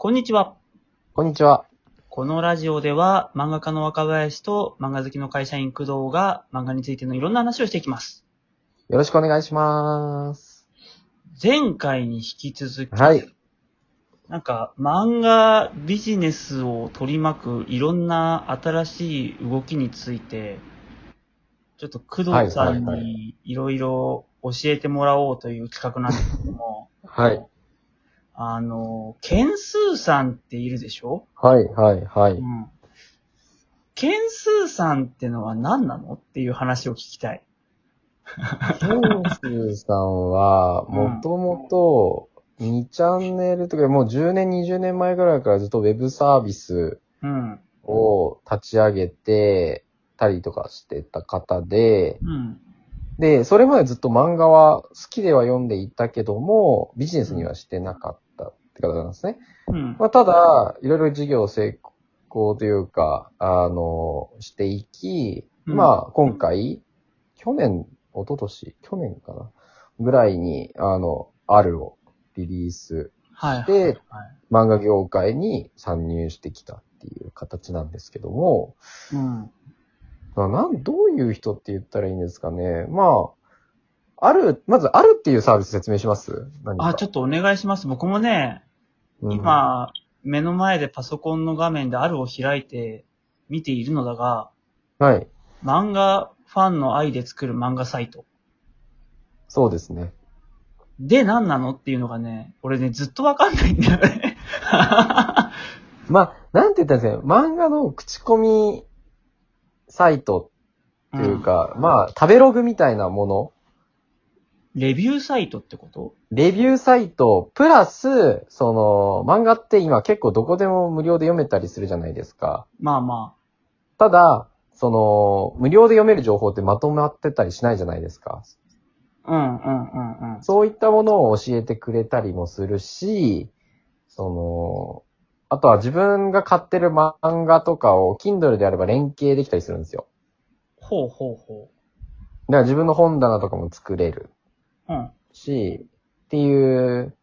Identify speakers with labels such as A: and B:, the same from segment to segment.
A: こんにちは。
B: こんにちは。
A: このラジオでは漫画家の若林と漫画好きの会社員工藤が漫画についてのいろんな話をしていきます。
B: よろしくお願いします。
A: 前回に引き続き、
B: はい。
A: なんか漫画ビジネスを取り巻くいろんな新しい動きについて、ちょっと工藤さん
B: はいはいは
A: にいろいろ教えてもらおうという企画なんですけども、
B: はい。
A: あの、件数さんっているでしょ？
B: はい、はい、はい。
A: うん。件数さんってのは何なの？っていう話を聞きたい。
B: ケンスーさんは、
A: うん
B: もともと、2チャンネルとか、もう10年、20年前ぐらいからずっとウェブサービス
A: うん。
B: を立ち上げてたりとかしてた方で、
A: うん。
B: で、それまでずっと漫画は好きでは読んでいたけども、ビジネスにはしてなかったって方なんですね。
A: うん。
B: まあ、ただ、いろいろ事業成功というか、あの、していき、
A: うん
B: まあ、今回、去年、一昨年去年かなぐらいに、あの、あるをリリース、
A: はい。
B: で
A: はい。
B: 漫画業界に参入してきたっていう形なんですけども、
A: うん。
B: まあなん、どういう人って言ったらいいんですかね。まあ、ある、まずあるっていうサービス説明します？
A: あ、ちょっとお願いします。僕もね、
B: うん
A: 今、目の前でパソコンの画面であるを開いて見ているのだが、
B: はい。
A: 漫画ファンの愛で作る漫画サイト。
B: そうですね。
A: で何なのっていうのがね、俺ね、ずっとわかんないんだよね。
B: まあ、なんて言ったらいいんですかね、漫画の口コミサイトっていうか、まあ、食べログみたいなもの、
A: レビューサイトってこと？
B: レビューサイト、プラス、その、漫画って今結構どこでも無料で読めたりするじゃないですか。
A: まあま
B: ただ、その、無料で読める情報ってまとまってたりしないじゃないですか。
A: あ。うんうんうんうん。
B: そういったものを教えてくれたりもするし、その、あとは自分が買ってる漫画とかを Kindle であれば連携できたりするんですよ。
A: ほうほうほ
B: だから自分の本棚とかも作れる
A: う。うん。
B: し、っていう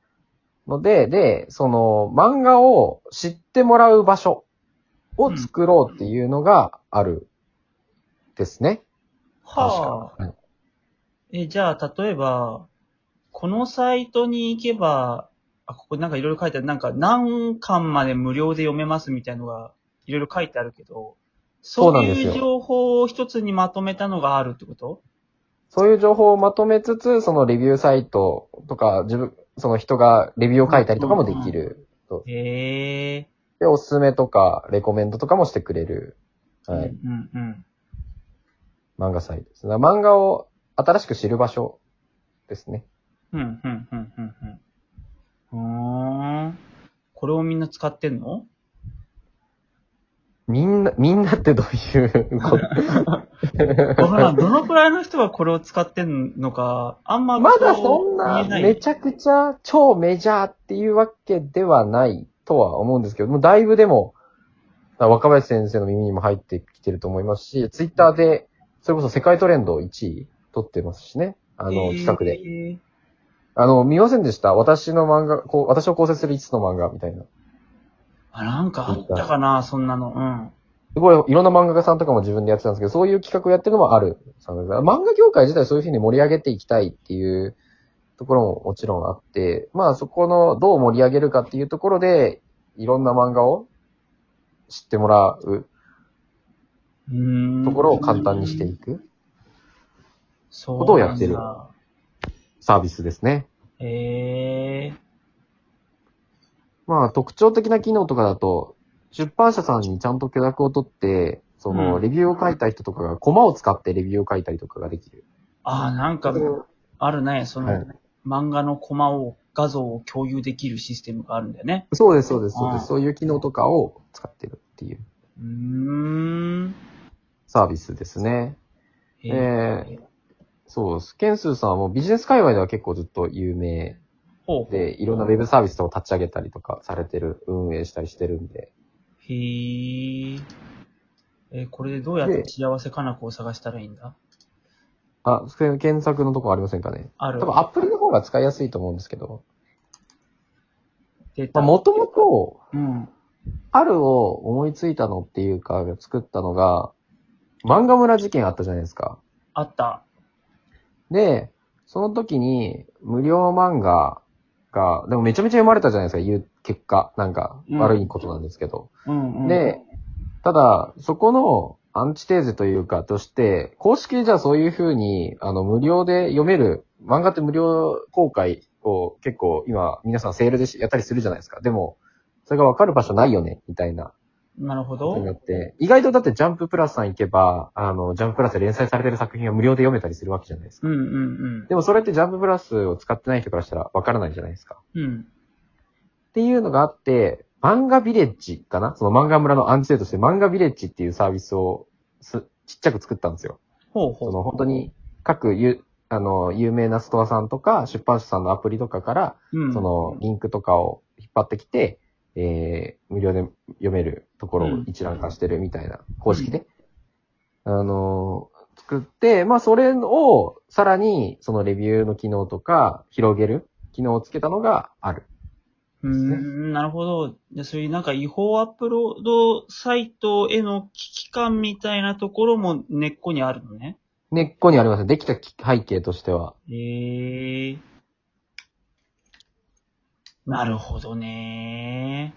B: ので、で、その漫画を知ってもらう場所を作ろうっていうのがあるですね。
A: はあ。
B: 確かに
A: え、じゃあ、例えば、このサイトに行けば、あ、ここなんかいろいろ書いてある。なんか何巻まで無料で読めますみたいのがいろいろ書いてあるけど、そう
B: そうなんですよ
A: いう情報を一つにまとめたのがあるってこと？
B: そういう情報をまとめつつ、そのレビューサイトとか、自分、その人がレビューを書いたりとかもできる。
A: へえ。
B: で、おすすめとか、レコメンドとかもしてくれる、はい、
A: うんうん
B: 漫画サイトです。漫画を新しく知る場所ですね。
A: うん。うん、うん、うん、うん、うん。これをみんな使ってんの？
B: みんな、みんなってどういうこ と？
A: わからん。どのくらいの人がこれを使ってんのか、あんま
B: まだそんな、めちゃくちゃ超メジャーっていうわけではないとは思うんですけど、もうだいぶでも、若林先生の耳にも入ってきてると思いますし、ツイッターで、それこそ世界トレンド1位取ってますしね。あの、企画で。
A: で。
B: あの、見ませんでした？私の漫画、こう、私を構成する5つの漫画みたいな。
A: あ、なんかあったかな、そんなの。うん。
B: すごい、いろんな漫画家さんとかも自分でやってたんですけど、そういう企画をやってるのもある。漫画業界自体そういうふうに盛り上げていきたいっていうところももちろんあって、まあそこのどう盛り上げるかっていうところで、いろんな漫画を知ってもらうところを簡単にしていく
A: そう
B: ことをやってるサービスですね。
A: へえ。
B: まあ特徴的な機能とかだと、出版社さんにちゃんと許諾を取って、その
A: うん
B: レビューを書いた人とかがコマを使ってレビューを書いたりとかができる。
A: あ、なんか、あるね。その、
B: はい
A: 漫画のコマを、画像を共有できるシステムがあるんだよね。
B: そうです、そうです、そうで
A: ああ
B: す。そういう機能とかを使ってるっていう
A: うーん。
B: サービスですね。
A: へ
B: えそうです。ケンスーさんはもうビジネス界隈では結構ずっと有名。で、いろんなウェブサービスを立ち上げたりとかされてる、運営したりしてるんで。
A: へえ。え、これでどうやって幸せかな子を探したらいいんだ？
B: あ、検索のとこありませんかね？
A: ある。
B: 多分アプリの方が使いやすいと思うんですけど。
A: 出た。
B: まあ、もともと、
A: うん。
B: 春を思いついたのっていうか、作ったのが、漫画村事件あったじゃないですか。
A: あった。
B: で、その時に、無料漫画が、でもめちゃめちゃ読まれたじゃないですか、言う結果。なんか、
A: うん
B: 悪いことなんですけど。
A: うんうん。
B: で、ただ、そこのアンチテーゼというか、として、公式でじゃあそういう風に、あの、無料で読める、漫画って無料公開を結構今、皆さんセールでしやったりするじゃないですか。でも、それがわかる場所ないよね、みたいな。
A: なるほ
B: ことにな
A: ど。
B: って、意外とだってジャンププラスさん行けば、あの、ジャンププラスで連載されてる作品が無料で読めたりするわけじゃないですか。
A: うんうん
B: でもそれってジャンププラスを使ってない人からしたらわからないじゃないですか。
A: うん。うん。
B: っていうのがあって、漫画ビレッジかな？その漫画村のアンチテートとして漫画ビレッジっていうサービスをすちっちゃく作ったんですよ。
A: ほうほ。
B: そうの本当に各ゆあの有名なストアさんとか出版社さんのアプリとかから、
A: うん。
B: そのリンクとかを引っ張ってきて、えー、無料で読めるところを一覧化してるみたいな公式で、あのー作って、まあそれをさらにそのレビューの機能とか広げる機能をつけたのがある。
A: うーん、なるほど。じゃあそういうなんか違法アップロードサイトへの危機感みたいなところも根っこにあるのね。
B: 根っこにあります。できたき背景としては。
A: へえ。なるほどね。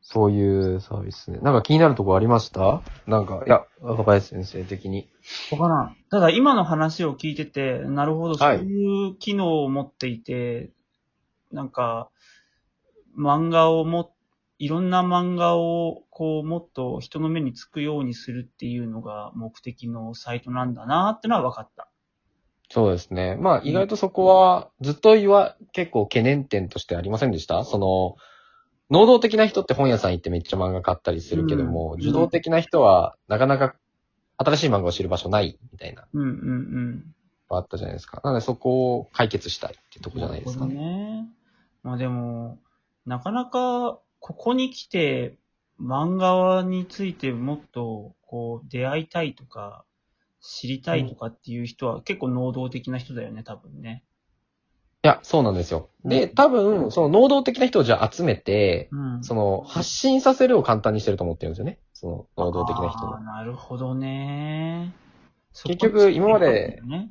B: そういうサービスね。なんか気になるとこありました？なんか、いや、若林先生的に。
A: わからん。ただ今の話を聞いてて、なるほど、そう
B: はい
A: いう機能を持っていて、なんか、漫画をも、いろんな漫画を、こう、もっと人の目につくようにするっていうのが目的のサイトなんだなってのは分かった。
B: そうですね。まあ意外とそこはずっと言わ、結構懸念点としてありませんでした？その、能動的な人って本屋さん行ってめっちゃ漫画買ったりするけども、
A: うん
B: 受動的な人はなかなか新しい漫画を知る場所ないみたいな、
A: うんうんうん。
B: あったじゃないですか。なのでそこを解決したいってとこじゃないですか
A: なるほど
B: ね。
A: ね。まあでも、なかなか、ここに来て、漫画についてもっと、こう、出会いたいとか、知りたいとかっていう人は結構能動的な人だよね、多分ね。
B: いや、そうなんですよ。で、多分、その能動的な人をじゃあ集めて、
A: うん。
B: その発信させるを簡単にしてると思ってるんですよね。その能動的な人
A: あー
B: の。
A: なるほどね。
B: 結局今まで
A: ね、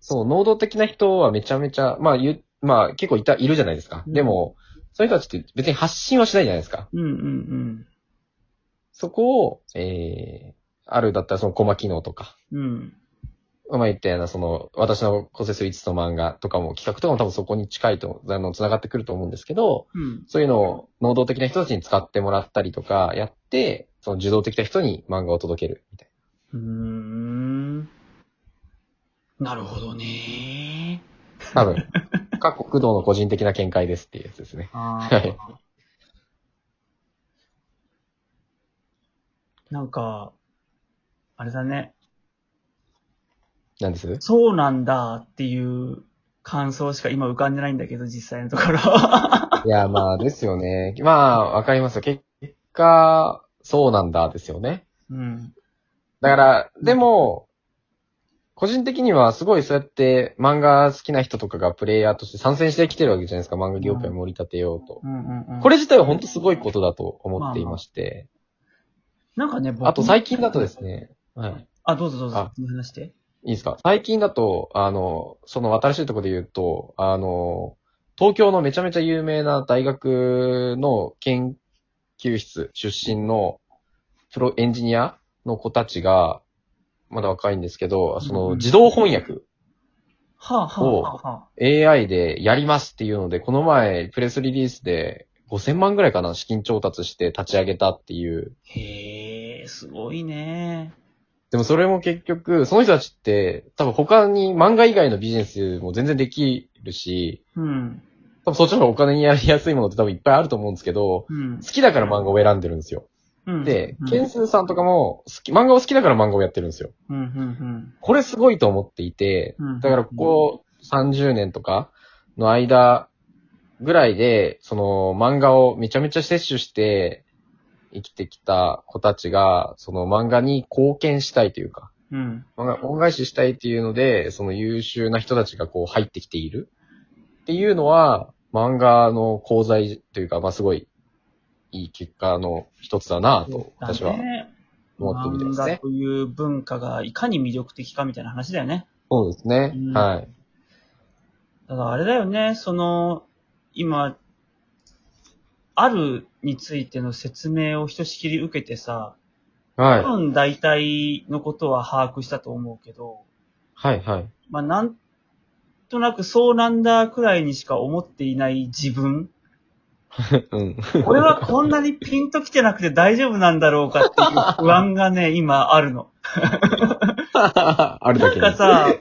B: そう、能動的な人はめちゃめちゃ、まあ言う、まあ結構いた、いるじゃないですか。
A: うん
B: でも、そういう人たちって別に発信はしないじゃないですか。
A: うんうんうん。
B: そこを、えー、あるだったらそのコマ機能とか、
A: うん。
B: まあ言ったようなその、私の構成する5つの漫画とかも企画とかも多分そこに近いと、あの、繋がってくると思うんですけど、
A: うん。
B: そういうのを能動的な人たちに使ってもらったりとかやって、その受動的な人に漫画を届けるみたいう
A: ーん。なるほどね。
B: な。多分、各国道の個人的な見解ですっていうやつですね。
A: あ
B: はい
A: ーなんか、あれだね。
B: なんです？
A: そうなんだっていう感想しか今浮かんでないんだけど、実際のところ。
B: いや、まあですよね。まあ、わかりますよ。結果、そうなんだですよね。
A: うん。
B: だから、でも、個人的にはすごいそうやって漫画好きな人とかがプレイヤーとして参戦してきてるわけじゃないですか。漫画業界を盛り立てようと。
A: うんうんうん。
B: これ自体は本当すごいことだと思っていまして。
A: なんかね、僕
B: あと最近だとですね、はい。
A: あ、どうぞどうぞ
B: あ。
A: 話して。
B: いいですか？最近だと、あの、その新しいところで言うと、あの、東京のめちゃめちゃ有名な大学の研究室出身のプロエンジニアの子たちが、まだ若いんですけど、その
A: うん
B: 自動翻訳、
A: はあ、はあ、はあ、はあ。
B: AI でやりますっていうので、この前プレスリリースで5000万ぐらいかな資金調達して立ち上げたっていう。
A: へえ、すごいね。
B: でもそれも結局、その人たちって多分他に漫画以外のビジネスも全然できるし、
A: うん。
B: 多分そっちの方がお金にやりやすいものって多分いっぱいあると思うんですけど、
A: うん
B: 好。きだから漫画を選んでるんですよ。
A: うん。
B: で
A: うん、
B: ケンスーさんとかも好き、漫画を好きだから漫画をやってるんですよ。
A: うん、うん、
B: これすごいと思っていて、
A: うん。
B: だからここ30年とかの間ぐらいで、その漫画をめちゃめちゃ摂取して生きてきた子たちが、その漫画に貢献したいというか、
A: うん。
B: 漫画恩返ししたいっていうので、その優秀な人たちがこう入ってきているっていうのは、漫画の功罪というか、まあすごいいい結果の一つだなと、私は思ってみてますね。
A: 漫画という文化がいかに魅力的かみたいな話だよね。
B: そうですね。
A: うん
B: はい。
A: ただあれだよね、その、今、あるについての説明をひとしきり受けてさ、
B: はい。
A: 多分大体のことは把握したと思うけど、
B: はい、はい。
A: まあなんとなくそうなんだくらいにしか思っていない自分。
B: うん。
A: 俺はこんなにピンときてなくて大丈夫なんだろうかっていう不安がね、今あるの。
B: あるだけに
A: なんかさ、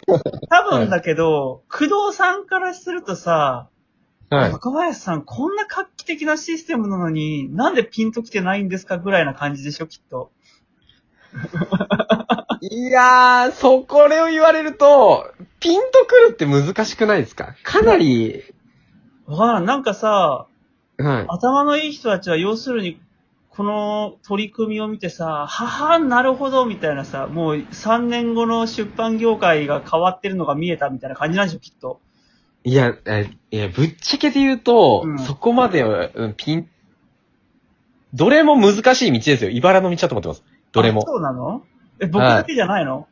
A: 多分だけど、工藤さんからするとさ、
B: はい。
A: 若林さんこんな画期的なシステムなのに、なんでピンときてないんですかぐらいな感じでしょ、きっと。
B: いやー、そこれを言われると、ピンとくるって難しくないですか？かなり、
A: わからん。なんかさ、
B: はい。
A: 頭のいい人たちは要するに、この取り組みを見てさ、ははなるほど、みたいなさ、もう3年後の出版業界が変わってるのが見えたみたいな感じなんでしょ、きっと。
B: いや、えいや、ぶっちゃけて言うと、
A: うん
B: そこまでは、うんピン、どれも難しい道ですよ。茨の道だと思ってます。どれも
A: あ。そうなの？え、僕だけじゃないの、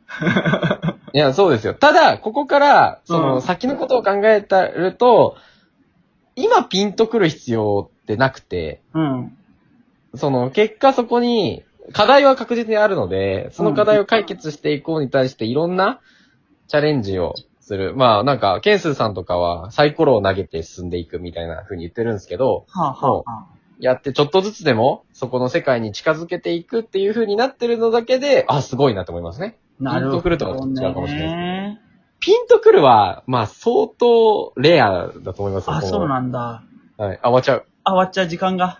B: いや、そうですよ。ただ、ここから、その、
A: うん
B: 先のことを考えたると、今ピンとくる必要ってなくて、
A: うん。
B: その、結果そこに、課題は確実にあるので、その課題を解決していこうに対していろんなチャレンジをする。まあ、なんか、ケンスーさんとかはサイコロを投げて進んでいくみたいな風に言ってるんですけど、
A: はあ、はあはあ、
B: やってちょっとずつでも、そこの世界に近づけていくっていう風になってるのだけで、あ、すごいなと思いますね。
A: なるほど、ね。
B: ピンとくるとは違うかもしれない
A: ね。
B: ピンとくるは、まあ、相当レアだと思いますよ。
A: あ、そうなんだ。
B: はい。あ、終わっちゃう。
A: あ、終わっちゃう時間が。